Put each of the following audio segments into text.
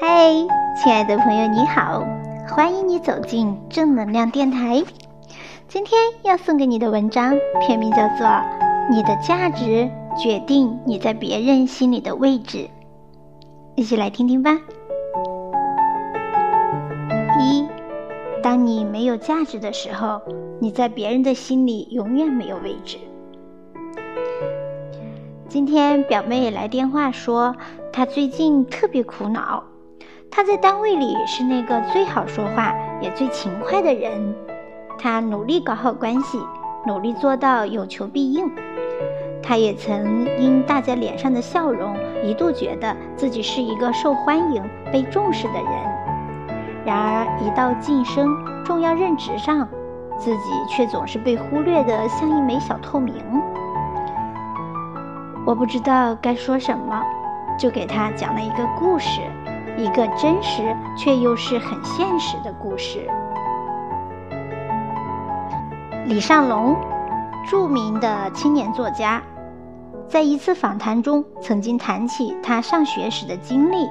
嗨，亲爱的朋友，你好，欢迎你走进正能量电台。今天要送给你的文章片名叫做《你的价值决定你在别人心里的位置》，一起来听听吧。一，当你没有价值的时候，你在别人的心里永远没有位置。今天表妹来电话说，他最近特别苦恼。他在单位里是那个最好说话也最勤快的人，他努力搞好关系，努力做到有求必应。他也曾因大家脸上的笑容，一度觉得自己是一个受欢迎、被重视的人。然而，一到晋升、重要任职上，自己却总是被忽略的像一枚小透明。我不知道该说什么，就给他讲了一个故事，一个真实却又是很现实的故事。李尚龙，著名的青年作家，在一次访谈中曾经谈起他上学时的经历。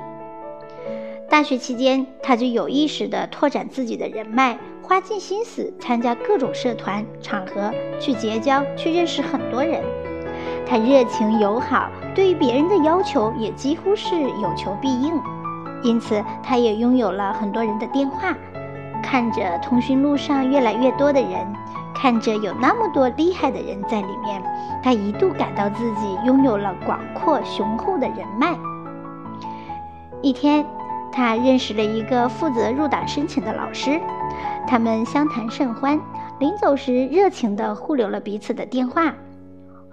大学期间，他就有意识地拓展自己的人脉，花尽心思参加各种社团场合，去结交，去认识很多人。他热情友好，对于别人的要求也几乎是有求必应，因此他也拥有了很多人的电话。看着通讯录上越来越多的人，看着有那么多厉害的人在里面，他一度感到自己拥有了广阔雄厚的人脉。一天，他认识了一个负责入党申请的老师，他们相谈甚欢，临走时热情地互留了彼此的电话。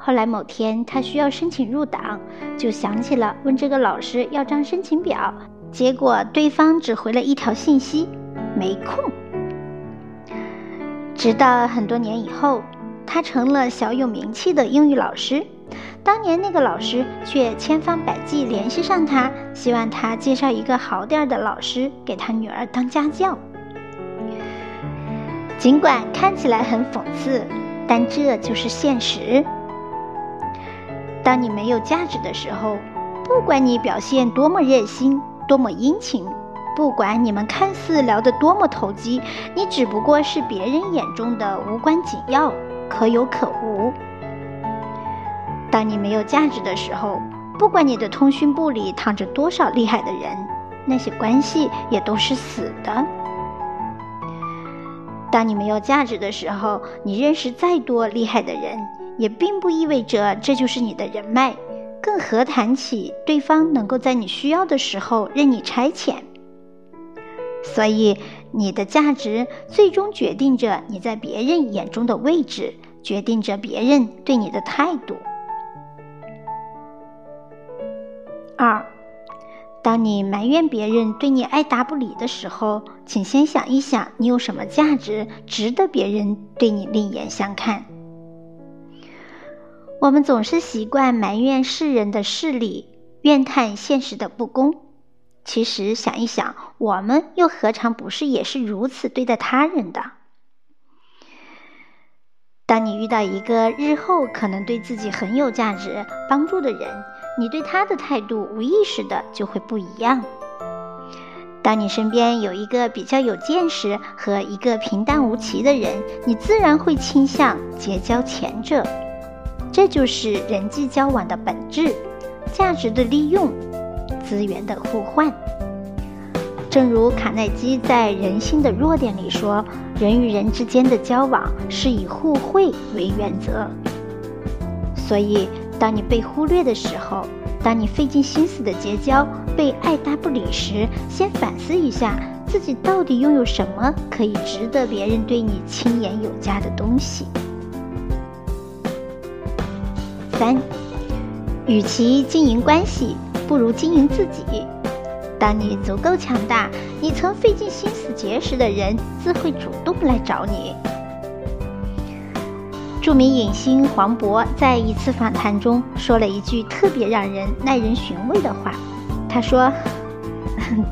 后来某天，他需要申请入党，就想起了问这个老师要张申请表，结果对方只回了一条信息：“没空。”直到很多年以后，他成了小有名气的英语老师，当年那个老师却千方百计联系上他，希望他介绍一个好点儿的老师给他女儿当家教。尽管看起来很讽刺，但这就是现实。当你没有价值的时候，不管你表现多么热心、多么殷勤，不管你们看似聊得多么投机，你只不过是别人眼中的无关紧要、可有可无。当你没有价值的时候，不管你的通讯簿里躺着多少厉害的人，那些关系也都是死的。当你没有价值的时候，你认识再多厉害的人。也并不意味着这就是你的人脉，更何谈起对方能够在你需要的时候任你差遣。所以，你的价值最终决定着你在别人眼中的位置，决定着别人对你的态度。二，当你埋怨别人对你爱答不理的时候，请先想一想，你有什么价值值得别人对你另眼相看。我们总是习惯埋怨世人的势力，怨叹现实的不公。其实想一想，我们又何尝不是也是如此对待他人的？当你遇到一个日后可能对自己很有价值、帮助的人，你对他的态度无意识的就会不一样。当你身边有一个比较有见识和一个平淡无奇的人，你自然会倾向结交前者。这就是人际交往的本质，价值的利用，资源的互换。正如卡耐基在《人性的弱点》里说：“人与人之间的交往是以互惠为原则。”所以，当你被忽略的时候，当你费尽心思的结交被爱搭不理时，先反思一下自己到底拥有什么可以值得别人对你亲言有加的东西。三，与其经营关系，不如经营自己。当你足够强大，你曾费尽心思结识的人，自会主动来找你。著名影星黄渤在一次访谈中说了一句特别让人耐人寻味的话，他说：“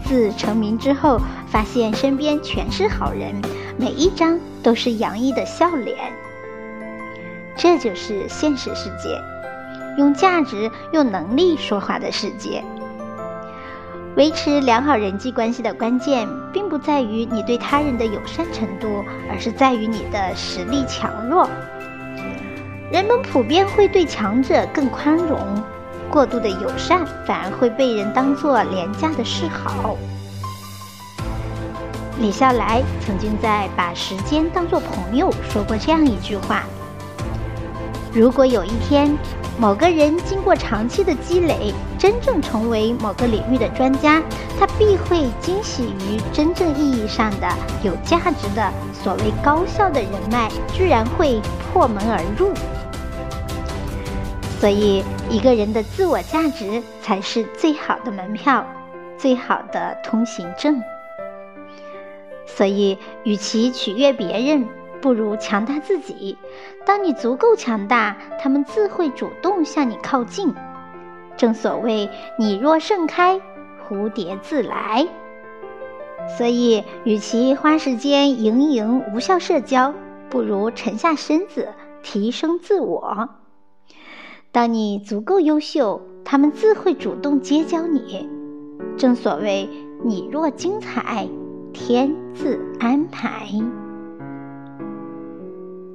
自成名之后，发现身边全是好人，每一张都是洋溢的笑脸。”这就是现实世界。用价值、用能力说话的世界。维持良好人际关系的关键，并不在于你对他人的友善程度，而是在于你的实力强弱。人们普遍会对强者更宽容，过度的友善反而会被人当作廉价的示好。李笑来曾经在《把时间当作朋友》说过这样一句话：“如果有一天，某个人经过长期的积累，真正成为某个领域的专家，他必会惊喜于真正意义上的有价值的所谓高效的人脉居然会破门而入。所以，一个人的自我价值才是最好的门票，最好的通行证。所以，与其取悦别人。不如强大自己。当你足够强大，他们自会主动向你靠近。正所谓“你若盛开，蝴蝶自来”。所以，与其花时间营营无效社交，不如沉下身子提升自我。当你足够优秀，他们自会主动结交你。正所谓“你若精彩，天自安排”。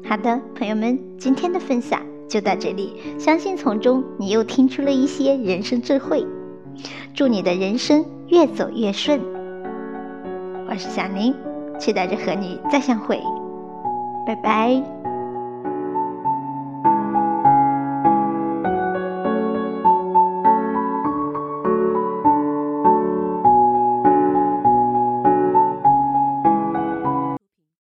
好的，朋友们，今天的分享就到这里。相信从中你又听出了一些人生智慧。祝你的人生越走越顺。我是小宁，期待着和你再相会。拜拜。